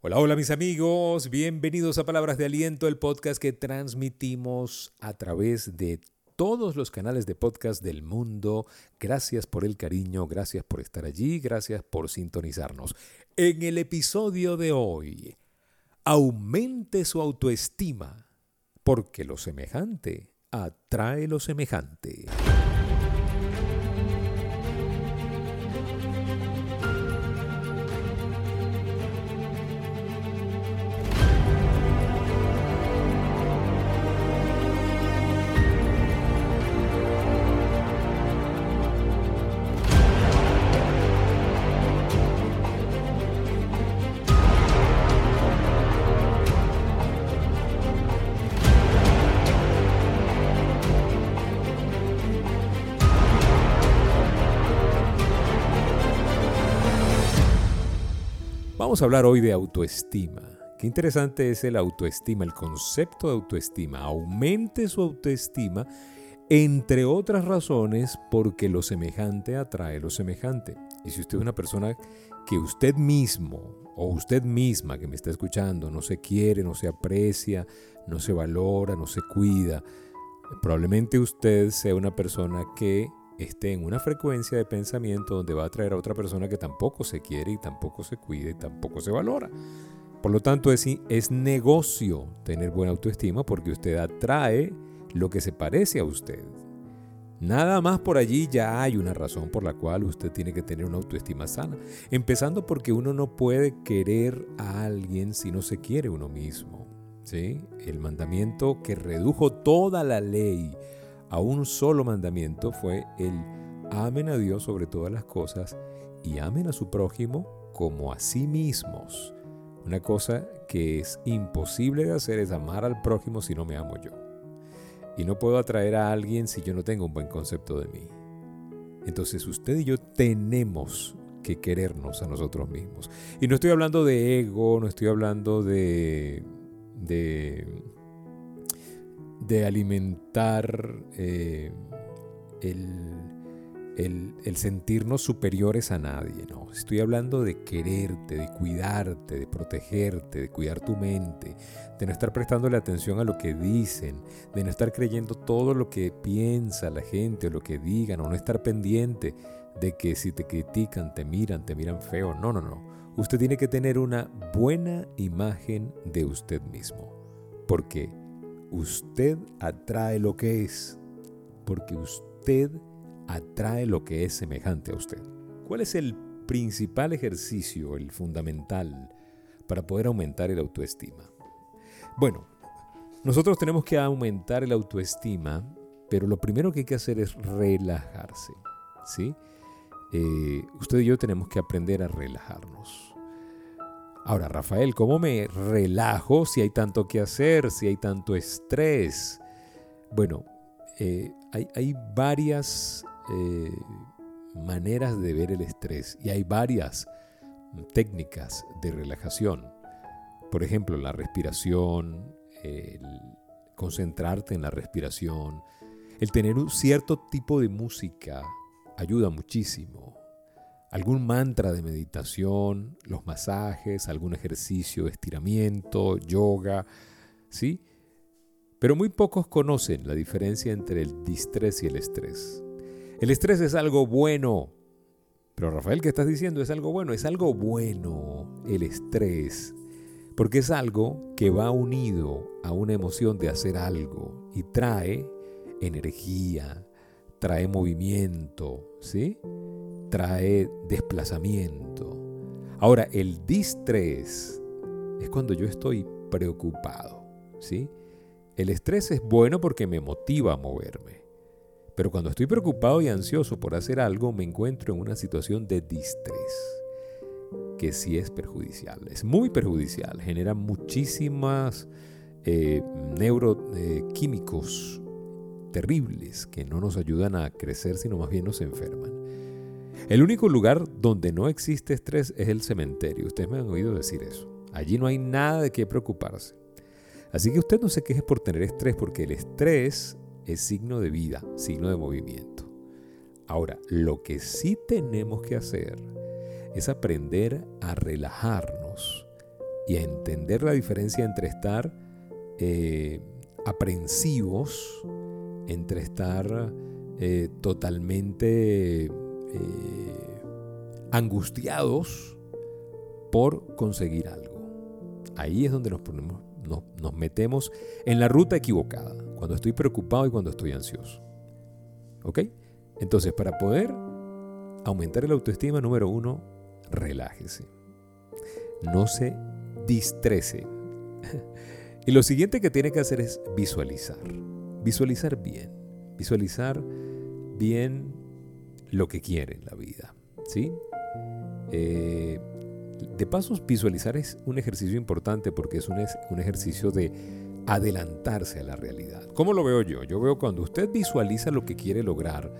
Hola, hola mis amigos, bienvenidos a Palabras de Aliento, el podcast que transmitimos a través de todos los canales de podcast del mundo. Gracias por el cariño, gracias por estar allí, gracias por sintonizarnos. En el episodio de hoy, aumente su autoestima, porque lo semejante atrae lo semejante. Vamos a hablar hoy de autoestima. Qué interesante es el autoestima, el concepto de autoestima. Aumente su autoestima, entre otras razones, porque lo semejante atrae lo semejante. Y si usted es una persona que usted mismo o usted misma que me está escuchando no se quiere, no se aprecia, no se valora, no se cuida, probablemente usted sea una persona que esté en una frecuencia de pensamiento donde va a atraer a otra persona que tampoco se quiere y tampoco se cuida y tampoco se valora. Por lo tanto, es, es negocio tener buena autoestima porque usted atrae lo que se parece a usted. Nada más por allí ya hay una razón por la cual usted tiene que tener una autoestima sana. Empezando porque uno no puede querer a alguien si no se quiere uno mismo. ¿sí? El mandamiento que redujo toda la ley a un solo mandamiento fue el amen a Dios sobre todas las cosas y amen a su prójimo como a sí mismos. Una cosa que es imposible de hacer es amar al prójimo si no me amo yo. Y no puedo atraer a alguien si yo no tengo un buen concepto de mí. Entonces usted y yo tenemos que querernos a nosotros mismos. Y no estoy hablando de ego, no estoy hablando de, de de alimentar eh, el, el, sentirnos superiores a nadie. No, estoy hablando de quererte, de cuidarte, de protegerte, de cuidar tu mente, de no estar prestándole atención a lo que dicen, de no estar creyendo todo lo que piensa la gente o lo que digan, o no estar pendiente de que si te critican, te miran, te miran feo. No, no, no. Usted tiene que tener una buena imagen de usted mismo. Porque Usted atrae lo que es, porque usted atrae lo que es semejante a usted. ¿Cuál es el principal ejercicio, el fundamental, para poder aumentar el autoestima? Bueno, nosotros tenemos que aumentar el autoestima, pero lo primero que hay que hacer es relajarse. ¿sí? Eh, usted y yo tenemos que aprender a relajarnos. Ahora, Rafael, ¿cómo me relajo si hay tanto que hacer, si hay tanto estrés? Bueno, eh, hay, varias eh, maneras de ver el estrés y hay varias técnicas de relajación. Por ejemplo, la respiración, el concentrarte en la respiración, el tener un cierto tipo de música ayuda muchísimo algún mantra de meditación, los masajes, algún ejercicio de estiramiento, yoga, ¿sí? Pero muy pocos conocen la diferencia entre el distrés y el estrés. El estrés es algo bueno. Pero Rafael, ¿qué estás diciendo? Es algo bueno. Es algo bueno el estrés. Porque es algo que va unido a una emoción de hacer algo y trae energía, trae movimiento, ¿sí? Trae desplazamiento. Ahora, el distrés es cuando yo estoy preocupado, ¿sí? El estrés es bueno porque me motiva a moverme. Pero cuando estoy preocupado y ansioso por hacer algo, me encuentro en una situación de distrés, que sí es perjudicial, es muy perjudicial, genera muchísimas eh, neuroquímicos terribles que no nos ayudan a crecer, sino más bien nos enferman. El único lugar donde no existe estrés es el cementerio. Ustedes me han oído decir eso. Allí no hay nada de qué preocuparse. Así que usted no se queje por tener estrés, porque el estrés es signo de vida, signo de movimiento. Ahora, lo que sí tenemos que hacer es aprender a relajarnos y a entender la diferencia entre estar eh, aprensivos, entre estar eh, totalmente eh, angustiados por conseguir algo. Ahí es donde nos, ponemos, nos metemos en la ruta equivocada, cuando estoy preocupado y cuando estoy ansioso. ¿Ok? Entonces, para poder aumentar el autoestima, número uno, relájese. No se distrese. Y lo siguiente que tiene que hacer es visualizar. Visualizar bien. Visualizar bien lo que quiere en la vida. ¿Sí? Eh, de paso, visualizar es un ejercicio importante porque es un, un ejercicio de adelantarse a la realidad. ¿Cómo lo veo yo? Yo veo cuando usted visualiza lo que quiere lograr,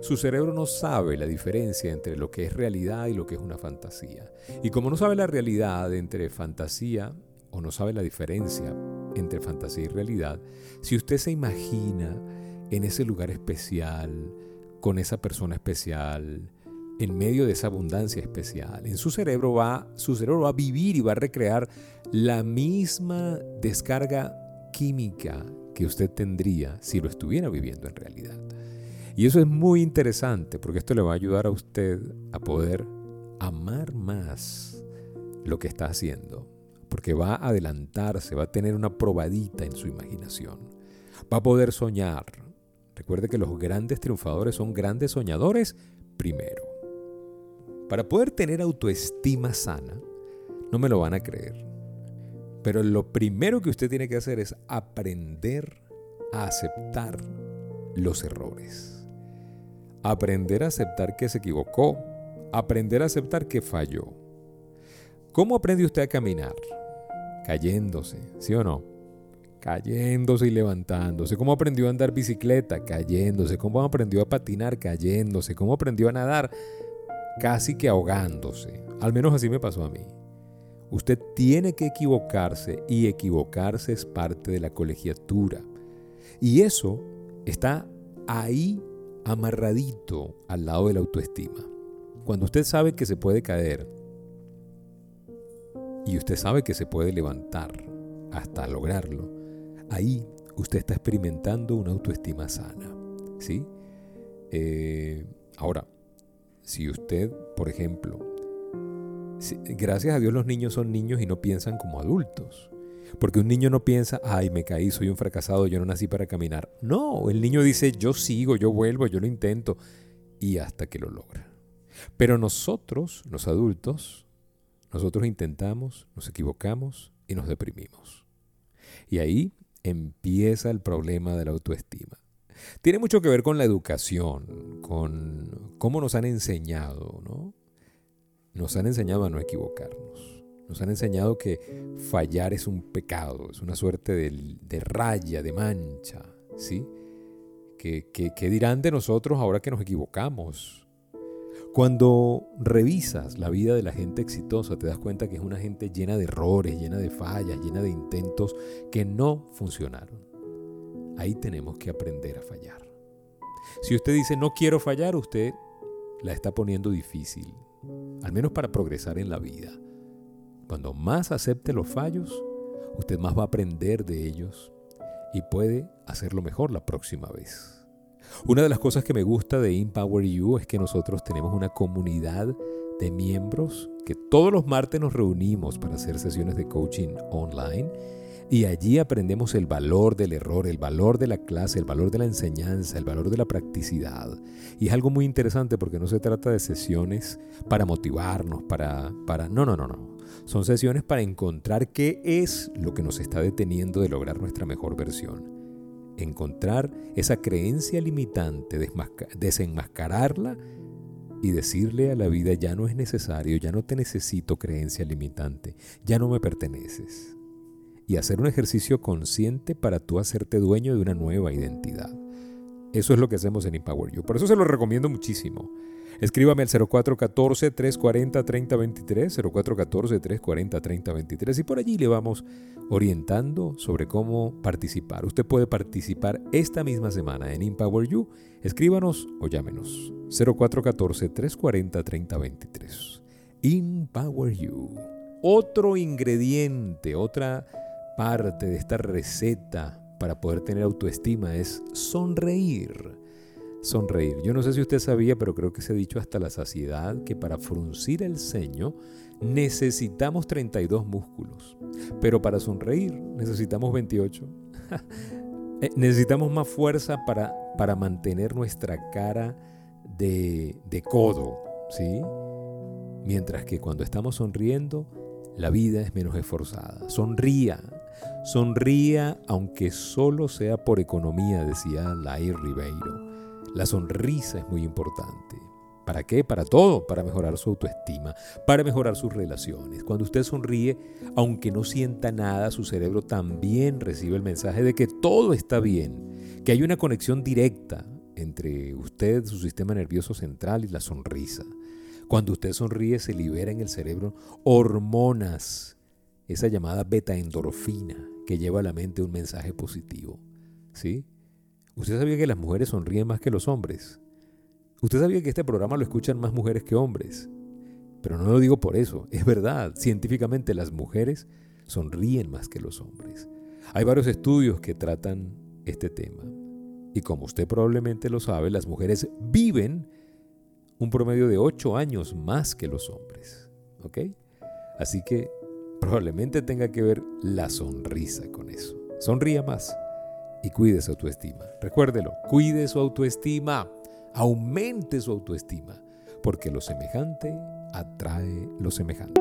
su cerebro no sabe la diferencia entre lo que es realidad y lo que es una fantasía. Y como no sabe la realidad entre fantasía o no sabe la diferencia entre fantasía y realidad, si usted se imagina en ese lugar especial, con esa persona especial, en medio de esa abundancia especial, en su cerebro va, su cerebro va a vivir y va a recrear la misma descarga química que usted tendría si lo estuviera viviendo en realidad. Y eso es muy interesante porque esto le va a ayudar a usted a poder amar más lo que está haciendo porque va a adelantarse, va a tener una probadita en su imaginación. Va a poder soñar. Recuerde que los grandes triunfadores son grandes soñadores primero. Para poder tener autoestima sana, no me lo van a creer. Pero lo primero que usted tiene que hacer es aprender a aceptar los errores. Aprender a aceptar que se equivocó. Aprender a aceptar que falló ¿Cómo aprende usted a caminar? Cayéndose, ¿sí o no? Cayéndose y levantándose. ¿Cómo aprendió a andar bicicleta? Cayéndose. ¿Cómo aprendió a patinar? Cayéndose. ¿Cómo aprendió a nadar? Casi que ahogándose. Al menos así me pasó a mí. Usted tiene que equivocarse y equivocarse es parte de la colegiatura. Y eso está ahí amarradito al lado de la autoestima. Cuando usted sabe que se puede caer, y usted sabe que se puede levantar hasta lograrlo, ahí usted está experimentando una autoestima sana. ¿sí? Eh, ahora, si usted, por ejemplo, gracias a Dios los niños son niños y no piensan como adultos. Porque un niño no piensa, ay, me caí, soy un fracasado, yo no nací para caminar. No, el niño dice, yo sigo, yo vuelvo, yo lo intento, y hasta que lo logra. Pero nosotros, los adultos, nosotros intentamos, nos equivocamos y nos deprimimos. Y ahí empieza el problema de la autoestima. Tiene mucho que ver con la educación, con cómo nos han enseñado, ¿no? Nos han enseñado a no equivocarnos. Nos han enseñado que fallar es un pecado, es una suerte de, raya, de mancha, ¿sí? ¿Qué que dirán de nosotros ahora que nos equivocamos? Cuando revisas la vida de la gente exitosa, te das cuenta que es una gente llena de errores, llena de fallas, llena de intentos que no funcionaron. Ahí tenemos que aprender a fallar. Si usted dice no quiero fallar, usted la está poniendo difícil, al menos para progresar en la vida. Cuando más acepte los fallos, usted más va a aprender de ellos y puede hacerlo mejor la próxima vez. Una de las cosas que me gusta de Empower You es que nosotros tenemos una comunidad de miembros que todos los martes nos reunimos para hacer sesiones de coaching online y allí aprendemos el valor del error, el valor de la clase, el valor de la enseñanza, el valor de la practicidad. Y es algo muy interesante porque no se trata de sesiones para motivarnos, para... para no, no, no, no. Son sesiones para encontrar qué es lo que nos está deteniendo de lograr nuestra mejor versión encontrar esa creencia limitante, desenmascararla y decirle a la vida, ya no es necesario, ya no te necesito creencia limitante, ya no me perteneces. Y hacer un ejercicio consciente para tú hacerte dueño de una nueva identidad. Eso es lo que hacemos en Empower You. Por eso se lo recomiendo muchísimo. Escríbame al 0414-340-3023, 0414-340-3023 y por allí le vamos orientando sobre cómo participar. Usted puede participar esta misma semana en Empower You. Escríbanos o llámenos 0414-340-3023. Empower You. otro ingrediente, otra parte de esta receta para poder tener autoestima es sonreír. Sonreír. Yo no sé si usted sabía, pero creo que se ha dicho hasta la saciedad que para fruncir el ceño necesitamos 32 músculos, pero para sonreír necesitamos 28. Eh, necesitamos más fuerza para, para mantener nuestra cara de, de codo, ¿sí? Mientras que cuando estamos sonriendo, la vida es menos esforzada. Sonría, sonría aunque solo sea por economía, decía Lair Ribeiro. La sonrisa es muy importante. ¿Para qué? Para todo, para mejorar su autoestima, para mejorar sus relaciones. Cuando usted sonríe, aunque no sienta nada, su cerebro también recibe el mensaje de que todo está bien, que hay una conexión directa entre usted, su sistema nervioso central y la sonrisa. Cuando usted sonríe se libera en el cerebro hormonas, esa llamada beta-endorfina que lleva a la mente un mensaje positivo. ¿Sí? ¿Usted sabía que las mujeres sonríen más que los hombres? Usted sabía que este programa lo escuchan más mujeres que hombres. Pero no lo digo por eso, es verdad, científicamente las mujeres sonríen más que los hombres. Hay varios estudios que tratan este tema. Y como usted probablemente lo sabe, las mujeres viven un promedio de 8 años más que los hombres. ¿Ok? Así que probablemente tenga que ver la sonrisa con eso. Sonría más y cuide su autoestima. Recuérdelo, cuide su autoestima aumente su autoestima, porque lo semejante atrae lo semejante.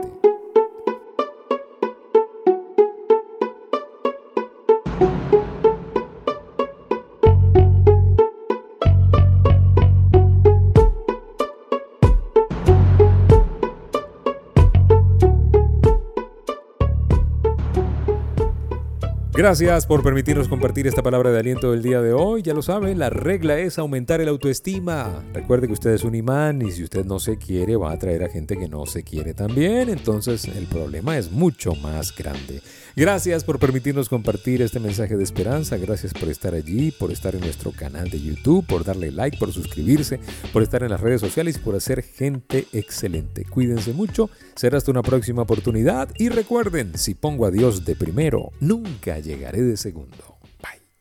Gracias por permitirnos compartir esta palabra de aliento del día de hoy. Ya lo sabe, la regla es aumentar el autoestima. Recuerde que usted es un imán y si usted no se quiere va a atraer a gente que no se quiere también. Entonces el problema es mucho más grande. Gracias por permitirnos compartir este mensaje de esperanza. Gracias por estar allí, por estar en nuestro canal de YouTube, por darle like, por suscribirse, por estar en las redes sociales y por hacer gente excelente. Cuídense mucho. Será hasta una próxima oportunidad y recuerden, si pongo a Dios de primero, nunca llegaré de segundo.